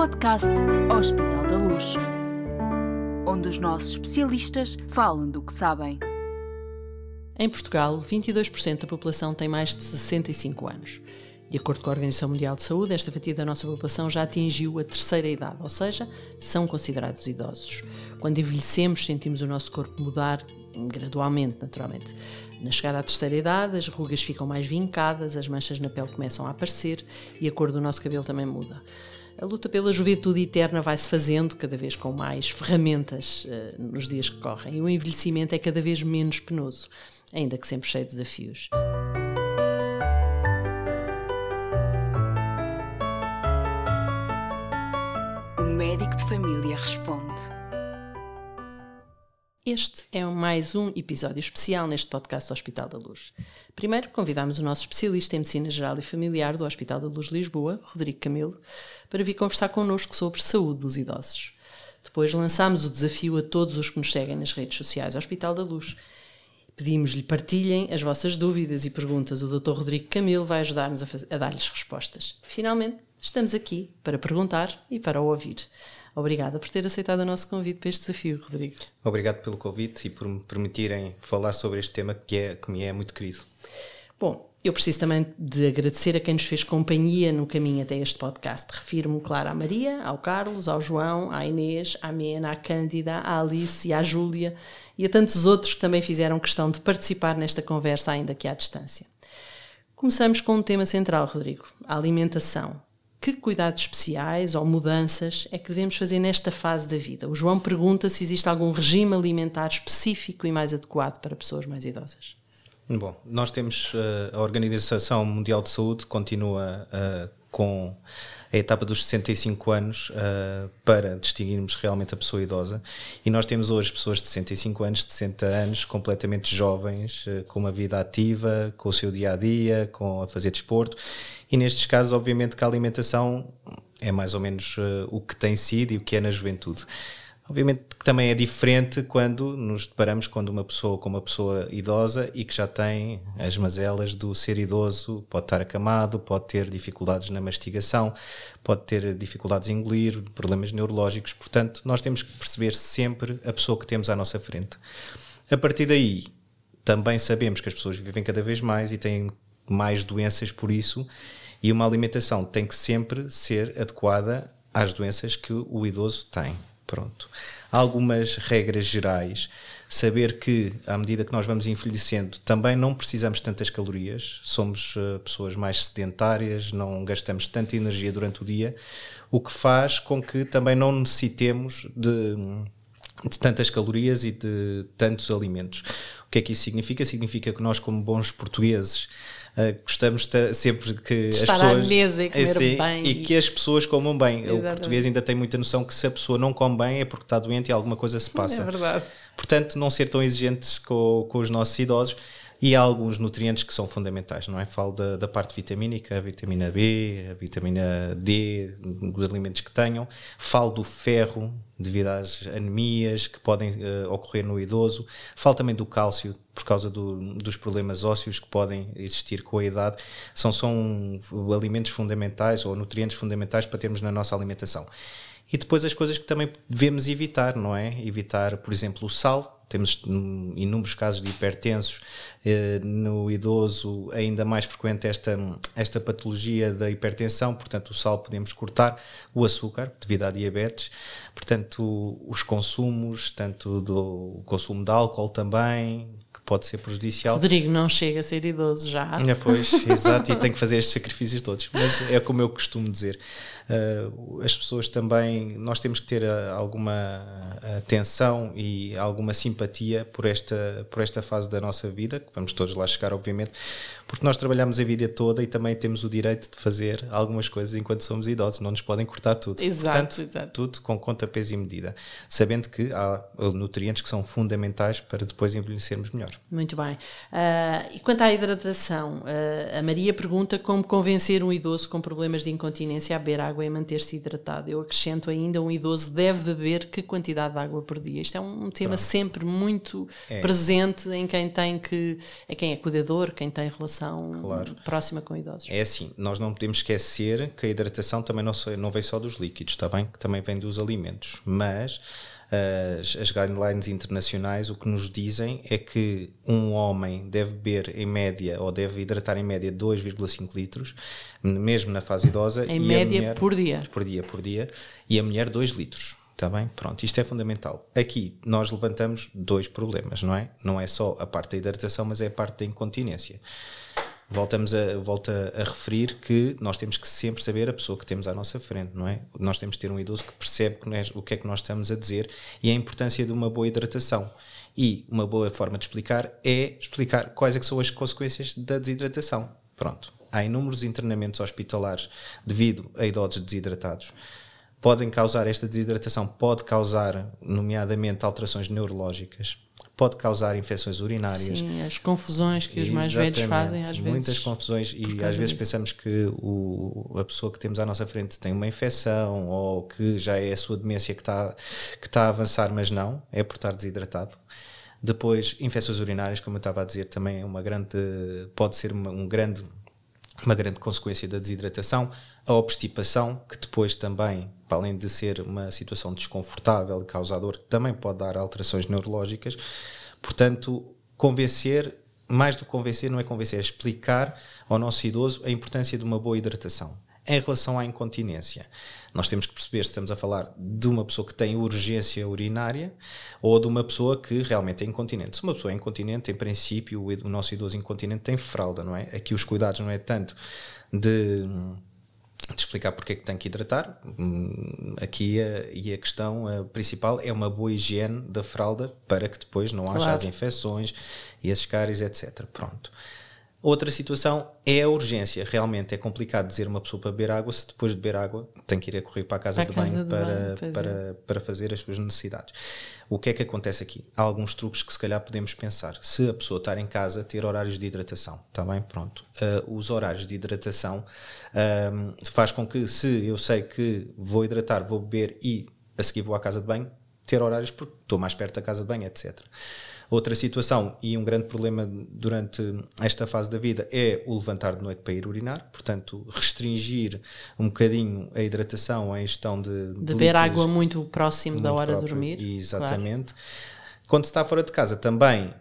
podcast Hospital da Luz, onde os nossos especialistas falam do que sabem. Em Portugal, 22% da população tem mais de 65 anos. De acordo com a Organização Mundial de Saúde, esta fatia da nossa população já atingiu a terceira idade, ou seja, são considerados idosos. Quando envelhecemos, sentimos o nosso corpo mudar gradualmente, naturalmente. Na chegada à terceira idade, as rugas ficam mais vincadas, as manchas na pele começam a aparecer e a cor do nosso cabelo também muda. A luta pela juventude eterna vai-se fazendo cada vez com mais ferramentas uh, nos dias que correm e o envelhecimento é cada vez menos penoso, ainda que sempre cheio de desafios. médico de família responde. Este é mais um episódio especial neste podcast do Hospital da Luz. Primeiro, convidámos o nosso especialista em Medicina Geral e Familiar do Hospital da Luz Lisboa, Rodrigo Camilo, para vir conversar connosco sobre saúde dos idosos. Depois lançámos o desafio a todos os que nos seguem nas redes sociais Hospital da Luz. Pedimos-lhe partilhem as vossas dúvidas e perguntas. O Dr. Rodrigo Camilo vai ajudar-nos a, a dar-lhes respostas. Finalmente, estamos aqui para perguntar e para ouvir. Obrigada por ter aceitado o nosso convite para este desafio, Rodrigo. Obrigado pelo convite e por me permitirem falar sobre este tema que, é, que me é muito querido. Bom, eu preciso também de agradecer a quem nos fez companhia no caminho até este podcast. Refiro-me, claro, à Maria, ao Carlos, ao João, à Inês, à Mena, à Cândida, à Alice e à Júlia e a tantos outros que também fizeram questão de participar nesta conversa, ainda que à distância. Começamos com um tema central, Rodrigo: a alimentação que cuidados especiais ou mudanças é que devemos fazer nesta fase da vida? O João pergunta se existe algum regime alimentar específico e mais adequado para pessoas mais idosas. Bom, nós temos uh, a Organização Mundial de Saúde continua uh, com a etapa dos 65 anos uh, para distinguirmos realmente a pessoa idosa. E nós temos hoje pessoas de 65 anos, de 60 anos, completamente jovens, uh, com uma vida ativa, com o seu dia a dia, com a fazer desporto. E nestes casos, obviamente, que a alimentação é mais ou menos uh, o que tem sido e o que é na juventude. Obviamente que também é diferente quando nos deparamos com uma pessoa com uma pessoa idosa e que já tem as mazelas do ser idoso, pode estar acamado, pode ter dificuldades na mastigação, pode ter dificuldades em engolir, problemas neurológicos. Portanto, nós temos que perceber sempre a pessoa que temos à nossa frente. A partir daí, também sabemos que as pessoas vivem cada vez mais e têm mais doenças por isso, e uma alimentação tem que sempre ser adequada às doenças que o idoso tem. Pronto. Algumas regras gerais. Saber que, à medida que nós vamos envelhecendo, também não precisamos tantas calorias, somos uh, pessoas mais sedentárias, não gastamos tanta energia durante o dia, o que faz com que também não necessitemos de, de tantas calorias e de tantos alimentos. O que é que isso significa? Significa que nós, como bons portugueses, Uh, gostamos sempre que Estar as pessoas. à mesa e comer assim, bem. E que as pessoas comam bem. Exatamente. O português ainda tem muita noção que se a pessoa não come bem é porque está doente e alguma coisa se passa. É verdade. Portanto, não ser tão exigentes com, com os nossos idosos. E há alguns nutrientes que são fundamentais, não é? Falo da, da parte vitamínica, a vitamina B, a vitamina D, dos alimentos que tenham. Falo do ferro, devido às anemias que podem uh, ocorrer no idoso. Falo também do cálcio, por causa do, dos problemas ósseos que podem existir com a idade. São, são alimentos fundamentais ou nutrientes fundamentais para termos na nossa alimentação. E depois as coisas que também devemos evitar, não é? Evitar, por exemplo, o sal, temos inúmeros casos de hipertensos eh, no idoso, ainda mais frequente esta, esta patologia da hipertensão, portanto, o sal podemos cortar, o açúcar, devido à diabetes, portanto, os consumos, tanto do consumo de álcool também, pode ser prejudicial. Rodrigo não chega a ser idoso já. É, pois, exato, e tem que fazer estes sacrifícios todos, mas é como eu costumo dizer. Uh, as pessoas também, nós temos que ter uh, alguma atenção e alguma simpatia por esta, por esta fase da nossa vida, que vamos todos lá chegar, obviamente, porque nós trabalhamos a vida toda e também temos o direito de fazer algumas coisas enquanto somos idosos, não nos podem cortar tudo. Exato, Portanto, exato. tudo com conta, peso e medida, sabendo que há nutrientes que são fundamentais para depois envelhecermos melhor. Muito bem. Uh, e quanto à hidratação, uh, a Maria pergunta como convencer um idoso com problemas de incontinência a beber água e manter-se hidratado. Eu acrescento ainda, um idoso deve beber que quantidade de água por dia? Isto é um tema Pronto. sempre muito é. presente em quem tem que, é quem é cuidador, quem tem relação claro. próxima com idosos. É assim, nós não podemos esquecer que a hidratação também não, não vem só dos líquidos, está bem? Que também vem dos alimentos, mas as, as guidelines internacionais o que nos dizem é que um homem deve beber em média ou deve hidratar em média 2,5 litros, mesmo na fase idosa. Em média mulher, por dia. Por dia, por dia. E a mulher 2 litros. Está bem? Pronto, isto é fundamental. Aqui nós levantamos dois problemas, não é? Não é só a parte da hidratação, mas é a parte da incontinência voltamos a, volta a referir que nós temos que sempre saber a pessoa que temos à nossa frente, não é? Nós temos que ter um idoso que percebe o que é que nós estamos a dizer e a importância de uma boa hidratação. E uma boa forma de explicar é explicar quais é são as consequências da desidratação. Pronto. Há inúmeros internamentos hospitalares devido a idosos desidratados podem causar esta desidratação, pode causar, nomeadamente, alterações neurológicas, pode causar infecções urinárias. Sim, as confusões que os mais velhos fazem às muitas vezes. Muitas confusões e às vezes disso. pensamos que o, a pessoa que temos à nossa frente tem uma infecção ou que já é a sua demência que está, que está a avançar, mas não, é por estar desidratado. Depois, infecções urinárias, como eu estava a dizer, também é uma grande, pode ser uma, um grande, uma grande consequência da desidratação. A obstipação, que depois também para além de ser uma situação desconfortável e causador, também pode dar alterações neurológicas. Portanto, convencer, mais do que convencer, não é convencer, é explicar ao nosso idoso a importância de uma boa hidratação. Em relação à incontinência, nós temos que perceber se estamos a falar de uma pessoa que tem urgência urinária ou de uma pessoa que realmente é incontinente. Se uma pessoa é incontinente, em princípio, o nosso idoso incontinente tem fralda, não é? Aqui os cuidados não é tanto de de explicar porque é que tem que hidratar. Hum, aqui a, e a questão principal é uma boa higiene da fralda para que depois não haja claro. as infecções e as cáries, etc. Pronto. Outra situação é a urgência. Realmente é complicado dizer uma pessoa para beber água se depois de beber água tem que ir a correr para a casa, para de, casa banho de para, banho para, é. para fazer as suas necessidades. O que é que acontece aqui? Há alguns truques que se calhar podemos pensar. Se a pessoa estar em casa, ter horários de hidratação. Está bem? Pronto. Uh, os horários de hidratação uh, faz com que se eu sei que vou hidratar, vou beber e a seguir vou à casa de banho, ter horários porque estou mais perto da casa de banho, etc. Outra situação e um grande problema durante esta fase da vida é o levantar de noite para ir urinar, portanto, restringir um bocadinho a hidratação, a ingestão de. de beber água muito próximo muito da hora próprio, de dormir. Exatamente. Claro. Quando se está fora de casa também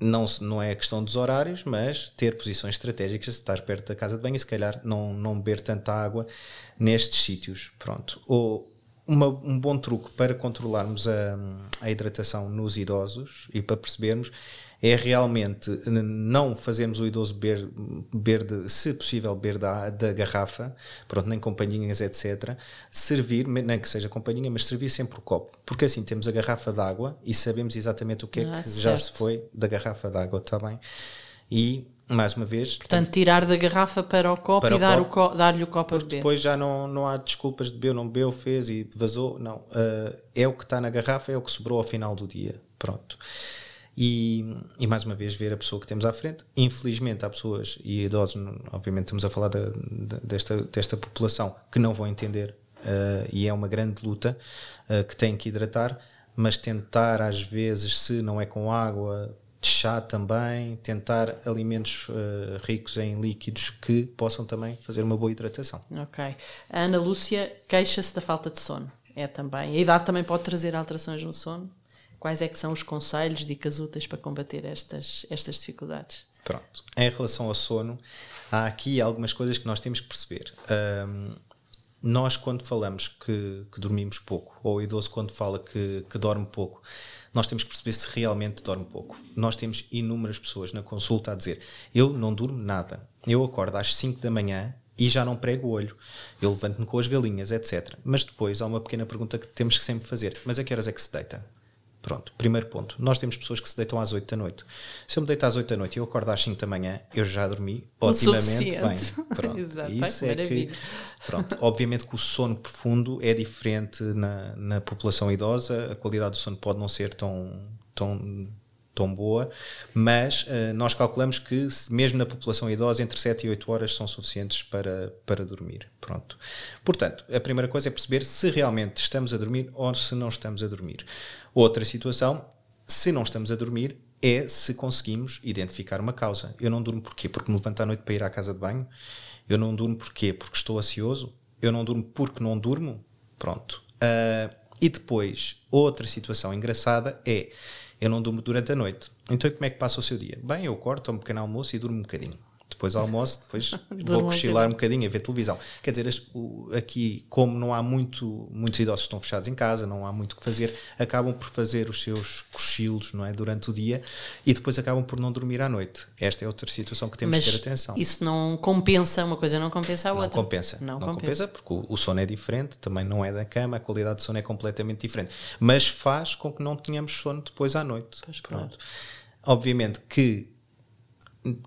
não, não é questão dos horários, mas ter posições estratégicas, estar perto da casa de banho e se calhar não, não beber tanta água nestes sítios. Pronto. Ou uma, um bom truque para controlarmos a, a hidratação nos idosos e para percebermos é realmente não fazermos o idoso beber, beber de, se possível, beber da, da garrafa, pronto, nem companhinhas, etc. Servir, nem que seja companhinha, mas servir sempre o copo. Porque assim temos a garrafa d'água e sabemos exatamente o que é ah, que certo. já se foi da garrafa d'água, está bem? E mais uma vez. Portanto, tirar da garrafa para o copo para e dar-lhe o, co dar o copo a beber. Depois já não, não há desculpas de bebeu, não bebeu, fez e vazou. Não. Uh, é o que está na garrafa, é o que sobrou ao final do dia. Pronto. E, e, mais uma vez ver a pessoa que temos à frente. Infelizmente há pessoas e idosos, obviamente estamos a falar de, de, desta, desta população que não vão entender uh, e é uma grande luta uh, que têm que hidratar, mas tentar às vezes, se não é com água, de chá também, tentar alimentos uh, ricos em líquidos que possam também fazer uma boa hidratação. Ok. A Ana Lúcia queixa-se da falta de sono. É também. A idade também pode trazer alterações no sono. Quais é que são os conselhos, dicas úteis para combater estas, estas dificuldades? Pronto. Em relação ao sono, há aqui algumas coisas que nós temos que perceber. Um, nós, quando falamos que, que, dormimos pouco, ou o idoso, quando fala que, que dorme pouco, nós temos que perceber se realmente dorme pouco. Nós temos inúmeras pessoas na consulta a dizer: Eu não durmo nada. Eu acordo às 5 da manhã e já não prego o olho. Eu levanto-me com as galinhas, etc. Mas depois há uma pequena pergunta que temos que sempre fazer: Mas a que horas é que se deita? Pronto, primeiro ponto. Nós temos pessoas que se deitam às 8 da noite. Se eu me deito às 8 da noite e eu acordo às 5 da manhã, eu já dormi otimamente bem. Pronto. Exato, Isso é que, pronto, obviamente que o sono profundo é diferente na, na população idosa, a qualidade do sono pode não ser tão, tão tão boa, mas uh, nós calculamos que mesmo na população idosa entre 7 e 8 horas são suficientes para, para dormir. Pronto. Portanto, a primeira coisa é perceber se realmente estamos a dormir ou se não estamos a dormir. Outra situação, se não estamos a dormir, é se conseguimos identificar uma causa. Eu não durmo porquê? Porque me levanto à noite para ir à casa de banho. Eu não durmo porquê? Porque estou ansioso. Eu não durmo porque não durmo. Pronto. Uh, e depois, outra situação engraçada é eu não durmo durante a noite. Então como é que passa o seu dia? Bem, eu corto, um pequeno almoço e durmo um bocadinho depois almoço, depois vou cochilar um bocadinho a ver televisão. Quer dizer, aqui, como não há muito, muitos idosos que estão fechados em casa, não há muito o que fazer, acabam por fazer os seus cochilos não é, durante o dia e depois acabam por não dormir à noite. Esta é outra situação que temos Mas que ter atenção. Isso não compensa, uma coisa não compensa a outra. Não compensa. Não, não compensa. compensa. porque o, sono é diferente, também não é da cama, a qualidade de sono é completamente diferente. Mas faz com que não tenhamos sono depois à noite. Pois Pronto. Claro. Obviamente que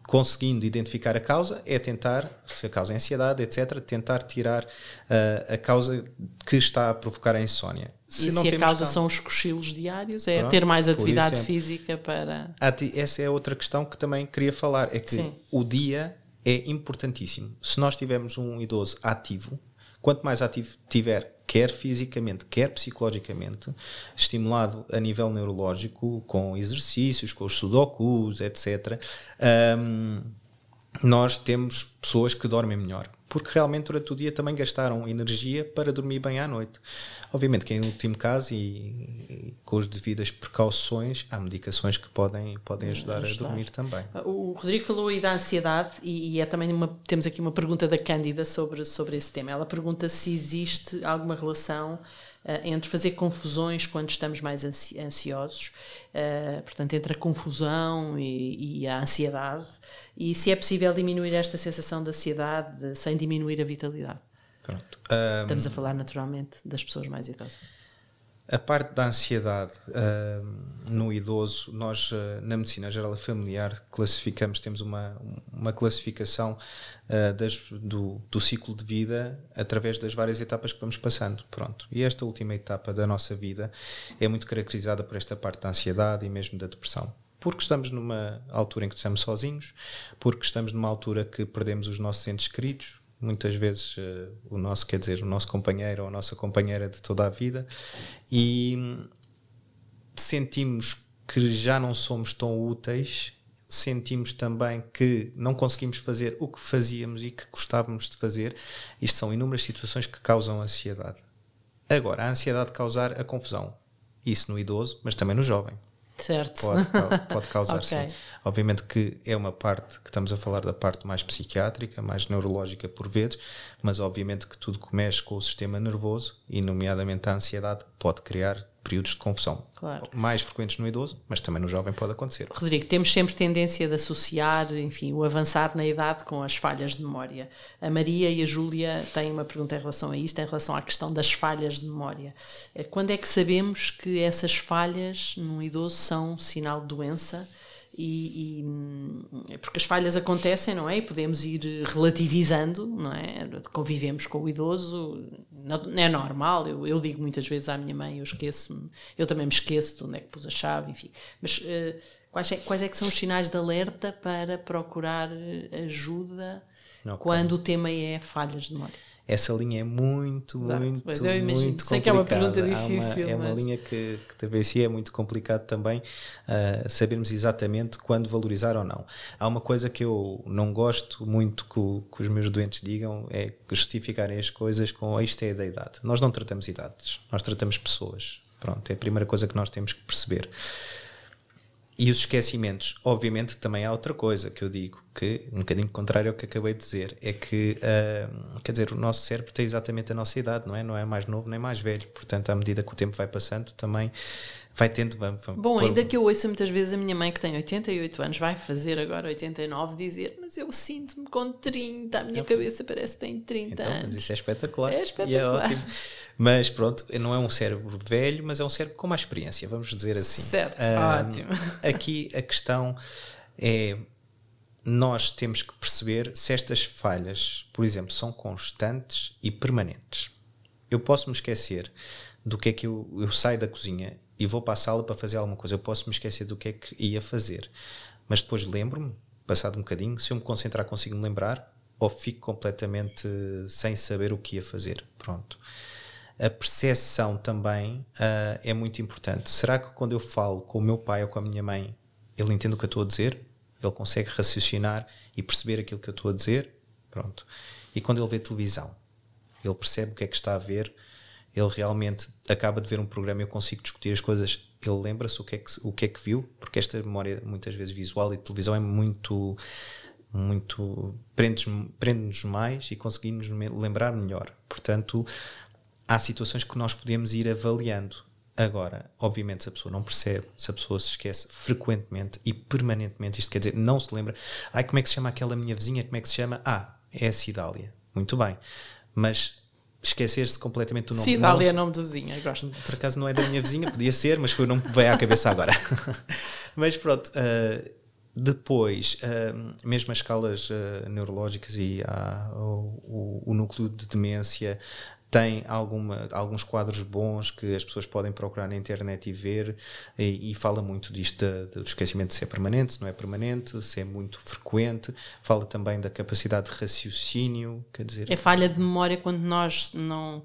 conseguindo identificar a causa, é tentar, se a causa é ansiedade, etc., tentar tirar uh, a causa que está a provocar a insónia. Se e se a causa são os cochilos diários, é Pronto, ter mais atividade física para. Essa é outra questão que também queria falar: é que Sim. o dia é importantíssimo. Se nós tivermos um idoso ativo, quanto mais ativo tiver, quer fisicamente, quer psicologicamente, estimulado a nível neurológico, com exercícios, com os sudokus, etc., um, nós temos pessoas que dormem melhor porque realmente durante o dia também gastaram energia para dormir bem à noite. Obviamente que em último caso e, e com as devidas precauções, há medicações que podem, podem ajudar, ajudar. a dormir também. O Rodrigo falou aí da ansiedade e, e é também uma, temos aqui uma pergunta da Cândida sobre, sobre esse tema. Ela pergunta se existe alguma relação entre fazer confusões quando estamos mais ansi ansiosos, uh, portanto, entre a confusão e, e, a ansiedade, e se é possível diminuir esta sensação de ansiedade de, sem diminuir a vitalidade. Pronto. Um, Estamos a falar naturalmente das pessoas mais idosas. A parte da ansiedade uh, no idoso, nós uh, na medicina geral familiar classificamos, temos uma, uma classificação uh, das, do, do ciclo de vida através das várias etapas que vamos passando. Pronto. E esta última etapa da nossa vida é muito caracterizada por esta parte da ansiedade e mesmo da depressão. Porque estamos numa altura em que estamos sozinhos, porque estamos numa altura que perdemos os nossos entes queridos, muitas vezes uh, o nosso, quer dizer, o nosso companheiro ou a nossa companheira de toda a vida, e sentimos que já não somos tão úteis, sentimos também que não conseguimos fazer o que fazíamos e que gostávamos de fazer. Isto são inúmeras situações que causam ansiedade. Agora, a ansiedade causar a confusão. Isso no idoso, mas também no jovem. Certo. Pode, pode causar, okay. sim. Obviamente que é uma parte que estamos a falar da parte mais psiquiátrica, mais neurológica por vezes, mas obviamente que tudo que mexe com o sistema nervoso, e nomeadamente a ansiedade, pode criar períodos de confusão. Claro. Mais frequentes no idoso, mas também no jovem pode acontecer. Rodrigo, temos sempre tendência de associar, enfim, o avançar na idade com as falhas de memória. A Maria e a Júlia têm uma pergunta em relação a isto, em relação à questão das falhas de memória. Eh, quando é que sabemos que essas falhas num idoso são sinal de doença? E, e, é porque as falhas acontecem, não é? E podemos ir relativizando, não é? Convivemos com o idoso, não, é normal. Eu, eu digo muitas vezes à minha mãe, eu esqueço-me, eu também me esqueço de onde é que pus a chave, enfim. Mas uh, quais, é, quais é que são os sinais de alerta para procurar ajuda okay. quando o tema é falhas de memória? Essa linha é muito, Exato, muito, pois eu imagino. muito Sei complicada. que é uma pergunta difícil. Uma, é mas... uma linha que, que talvez é muito complicado também uh, sabermos exatamente quando valorizar ou não. Há uma coisa que eu não gosto muito que, que os meus doentes digam, é justificarem as coisas com isto é da idade. Nós não tratamos idades, nós tratamos pessoas. Pronto, é a primeira coisa que nós temos que perceber. E os esquecimentos, obviamente, também há outra coisa que eu digo, que um bocadinho contrário ao que acabei de dizer, é que, uh, quer dizer, o nosso cérebro tem exatamente a nossa idade, não é? Não é mais novo nem mais velho. Portanto, à medida que o tempo vai passando, também vai tendo. Vamos, vamos Bom, ainda que eu ouça muitas vezes a minha mãe, que tem 88 anos, vai fazer agora 89, dizer: Mas eu sinto-me com 30, a minha cabeça parece que tem 30 então, anos. Mas isso é espetacular. É espetacular. E é ótimo. Mas pronto, não é um cérebro velho, mas é um cérebro com mais experiência, vamos dizer assim. Certo, um, ótimo. Aqui a questão é. Nós temos que perceber se estas falhas, por exemplo, são constantes e permanentes. Eu posso me esquecer do que é que eu, eu saio da cozinha e vou para a sala para fazer alguma coisa. Eu posso me esquecer do que é que ia fazer, mas depois lembro-me, passado um bocadinho, se eu me concentrar, consigo me lembrar ou fico completamente sem saber o que ia fazer. Pronto. A percepção também uh, é muito importante. Será que quando eu falo com o meu pai ou com a minha mãe, ele entende o que eu estou a dizer? Ele consegue raciocinar e perceber aquilo que eu estou a dizer? Pronto. E quando ele vê televisão, ele percebe o que é que está a ver, ele realmente acaba de ver um programa e eu consigo discutir as coisas, ele lembra-se o, que é que, o que é que viu, porque esta memória, muitas vezes visual e televisão, é muito. muito prende-nos prende mais e conseguimos lembrar melhor. Portanto, há situações que nós podemos ir avaliando. Agora, obviamente, se a pessoa não percebe, se a pessoa se esquece frequentemente e permanentemente, isto quer dizer, não se lembra, ai, como é que se chama aquela minha vizinha, como é que se chama? Ah, é a Cidália. Muito bem. Mas esquecer-se completamente do nome. Cidália é nome do vizinho, gosto. Por acaso não é da minha vizinha, podia ser, mas foi o nome que veio à cabeça agora. mas pronto, uh, depois, uh, mesmo as escalas uh, neurológicas e o, o, o, núcleo de demência, tem alguma, alguns quadros bons que as pessoas podem procurar na internet e ver, e, e fala muito disto do esquecimento de ser permanente, se não é permanente, se é muito frequente, fala também da capacidade de raciocínio, quer dizer... É falha de memória quando nós não...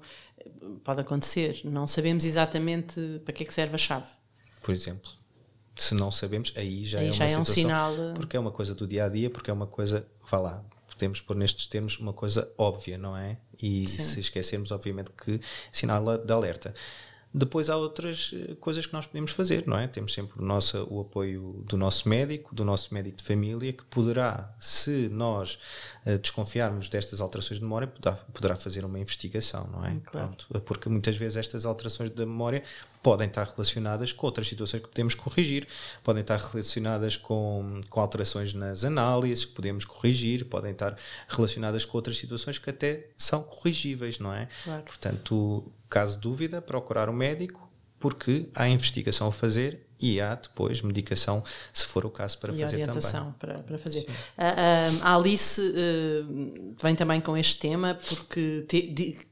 pode acontecer, não sabemos exatamente para que é que serve a chave. Por exemplo. Se não sabemos, aí já aí é uma já situação, é um sinal... Porque é uma coisa do dia-a-dia, -dia, porque é uma coisa, vá lá, podemos pôr nestes termos uma coisa óbvia, não é? E Sim. se esquecermos, obviamente, que sinal de alerta. Depois há outras eh, coisas que nós podemos fazer, não é? Temos sempre o, nosso, o apoio do nosso médico, do nosso médico de família, que poderá, se nós uh, desconfiarmos destas alterações de memória, poderá, poderá fazer uma investigação, não é? Claro. Pronto, porque muitas vezes estas alterações da memória podem estar relacionadas com outras situações que podemos corrigir, podem estar relacionadas com, com alterações nas análises que podemos corrigir, podem estar relacionadas com outras situações que até são corrigíveis, não é? Claro. Portanto, caso dúvida, procurar o um médico, porque há investigação a fazer e há depois medicação, se for o caso, para e fazer orientação também. Para, para fazer. A, a, a Alice uh, vem também com este tema porque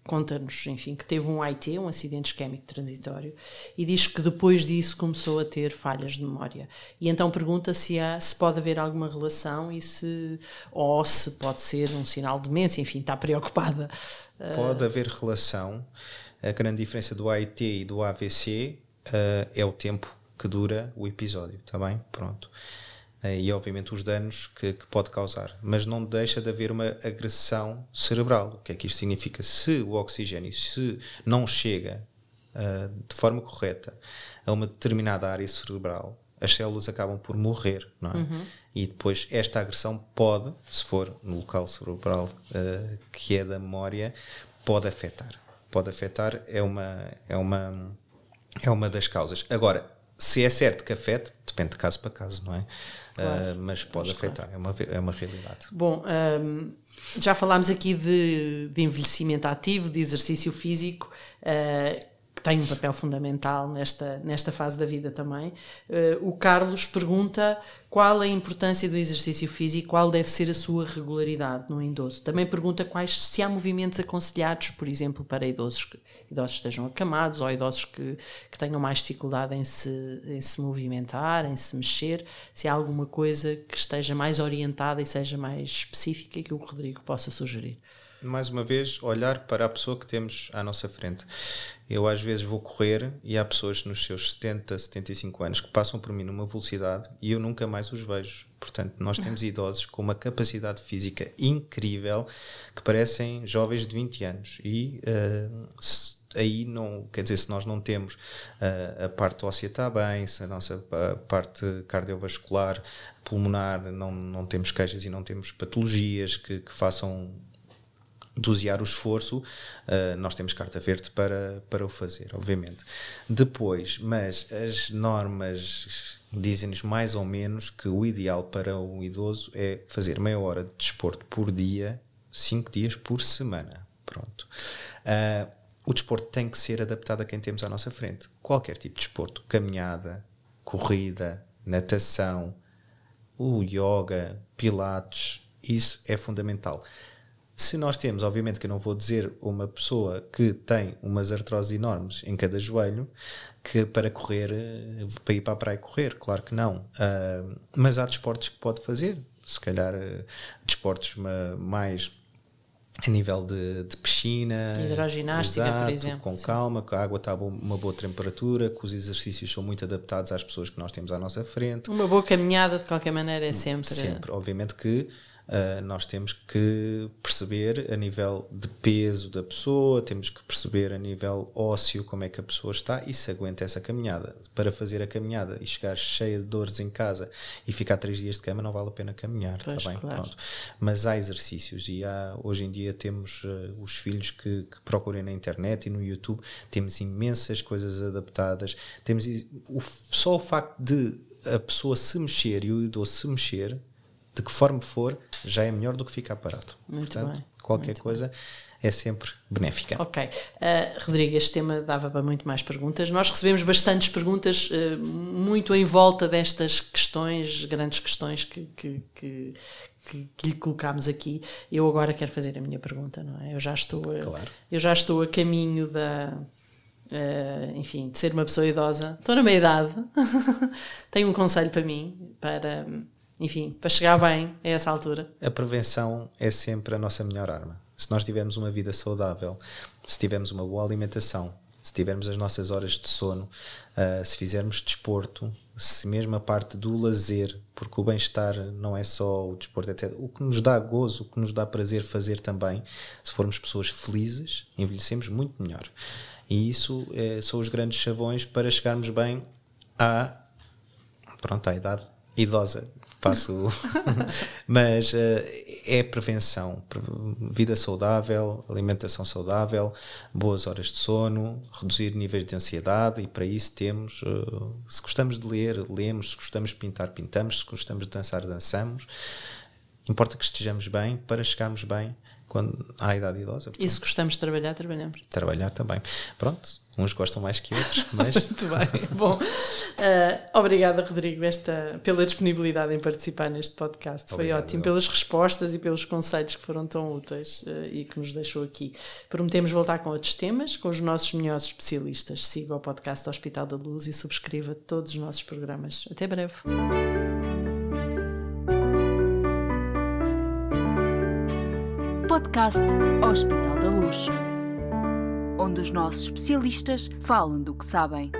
conta-nos, enfim, que teve um IT, um acidente isquémico transitório, e diz que depois disso começou a ter falhas de memória. E então pergunta se, há, se pode haver alguma relação e se, ou se pode ser um sinal de demência, enfim, está preocupada. Pode haver relação. A grande diferença do AIT e do AVC uh, é o tempo que dura o episódio, está bem? Pronto. Eh, e obviamente os danos que, que, pode causar. Mas não deixa de haver uma agressão cerebral. O que é que isto significa? Se o oxigênio se não chega uh, de forma correta a uma determinada área cerebral, as células acabam por morrer, não é? Uhum. E depois esta agressão pode, se for no local cerebral uh, que é da memória, pode afetar. Pode afetar, é uma, é uma, é uma das causas. Agora, se é certo que afeta, depende de caso para caso, não é? Claro, uh, mas pode afetar, claro. é, uma, é uma realidade. Bom, um, já falámos aqui de, de, envelhecimento ativo, de exercício físico. Uh, que tem um papel fundamental nesta, nesta fase da vida também. Uh, o Carlos pergunta qual a importância do exercício físico, qual deve ser a sua regularidade no idoso. Também pergunta quais se há movimentos aconselhados, por exemplo, para idosos que idosos estejam acamados ou idosos que, que tenham mais dificuldade em se, em se movimentar, em se mexer, se há alguma coisa que esteja mais orientada e seja mais específica que o Rodrigo possa sugerir mais uma vez, olhar para a pessoa que temos à nossa frente. Eu às vezes vou correr e há pessoas nos seus 70, 75 anos que passam por mim numa velocidade e eu nunca mais os vejo. Portanto, nós temos idosos com uma capacidade física incrível que parecem jovens de 20 anos e uh, se, aí não quer dizer se nós não temos uh, a parte óssea está bem se a nossa a parte cardiovascular pulmonar não, não temos queixas e não temos patologias que, que façam dosear o esforço, uh, nós temos carta verde para, para o fazer, obviamente. Depois, mas as normas dizem-nos mais ou menos que o ideal para o idoso é fazer meia hora de desporto por dia, cinco dias por semana. Pronto. Uh, o desporto tem que ser adaptado a quem temos à nossa frente. Qualquer tipo de desporto, caminhada, corrida, natação, o yoga, pilates, isso é fundamental Se nós temos, obviamente que eu não vou dizer uma pessoa que tem umas artroses enormes em cada joelho, que para correr, eh, para ir para a praia correr, claro que não. Uh, mas há desportos que pode fazer, se calhar uh, desportos mais a nível de, de piscina, hidroginástica, exato, por exemplo, com calma, que a água está a uma boa temperatura, que os exercícios são muito adaptados às pessoas que nós temos à nossa frente. Uma boa caminhada, de qualquer maneira, é sempre. Sempre, obviamente que Uh, nós temos que perceber a nível de peso da pessoa, temos que perceber a nível ósseo como é que a pessoa está e se aguenta essa caminhada. Para fazer a caminhada e chegar cheia de dores em casa e ficar três dias de cama, não vale a pena caminhar, tá pois, tá bem? Claro. Pronto. Mas há exercícios e há, hoje em dia temos uh, os filhos que, que procurem na internet e no YouTube, temos imensas coisas adaptadas, temos o, só o facto de a pessoa se mexer e o idoso se mexer de que forma for, já é melhor do que ficar parado. Muito Portanto, bem, qualquer coisa bem. é sempre benéfica. Ok. Uh, Rodrigo, este tema dava para muito mais perguntas. Nós recebemos bastantes perguntas, uh, muito em volta destas questões, grandes questões que, que, que, que, que lhe colocámos aqui. Eu agora quero fazer a minha pergunta, não é? Eu já estou a, claro. eu já estou a caminho da. Uh, enfim, de ser uma pessoa idosa, estou na meia idade, tenho um conselho para mim, para enfim, para chegar bem a essa altura? A prevenção é sempre a nossa melhor arma. Se nós tivermos uma vida saudável, se tivermos uma boa alimentação, se tivermos as nossas horas de sono, uh, se fizermos desporto, se mesmo a parte do lazer, porque o bem-estar não é só o desporto, etc. O que nos dá gozo, o que nos dá prazer fazer também, se formos pessoas felizes, envelhecemos muito melhor. E isso é, são os grandes chavões para chegarmos bem à, pronto, à idade idosa passo. Mas uh, é prevenção, vida saudável, alimentação saudável, boas horas de sono, reduzir níveis de ansiedade e para isso temos, uh, se gostamos de ler, lemos, se gostamos de pintar, pintamos, se gostamos de dançar, dançamos. Importa que estejamos bem para chegarmos bem quando há idade idosa. E se gostamos de trabalhar, trabalhamos. Trabalhar também. Pronto, uns gostam mais que outros, mas. Muito bem. Bom, uh, obrigada, Rodrigo, esta, pela disponibilidade em participar neste podcast. Foi Obrigado, ótimo, pelas respostas e pelos conselhos que foram tão úteis uh, e que nos deixou aqui. Prometemos voltar com outros temas, com os nossos melhores especialistas. Siga o podcast Hospital da Luz e subscreva todos os nossos programas. Até breve. Podcast Hospital da Luz, onde os nossos especialistas falam do que sabem.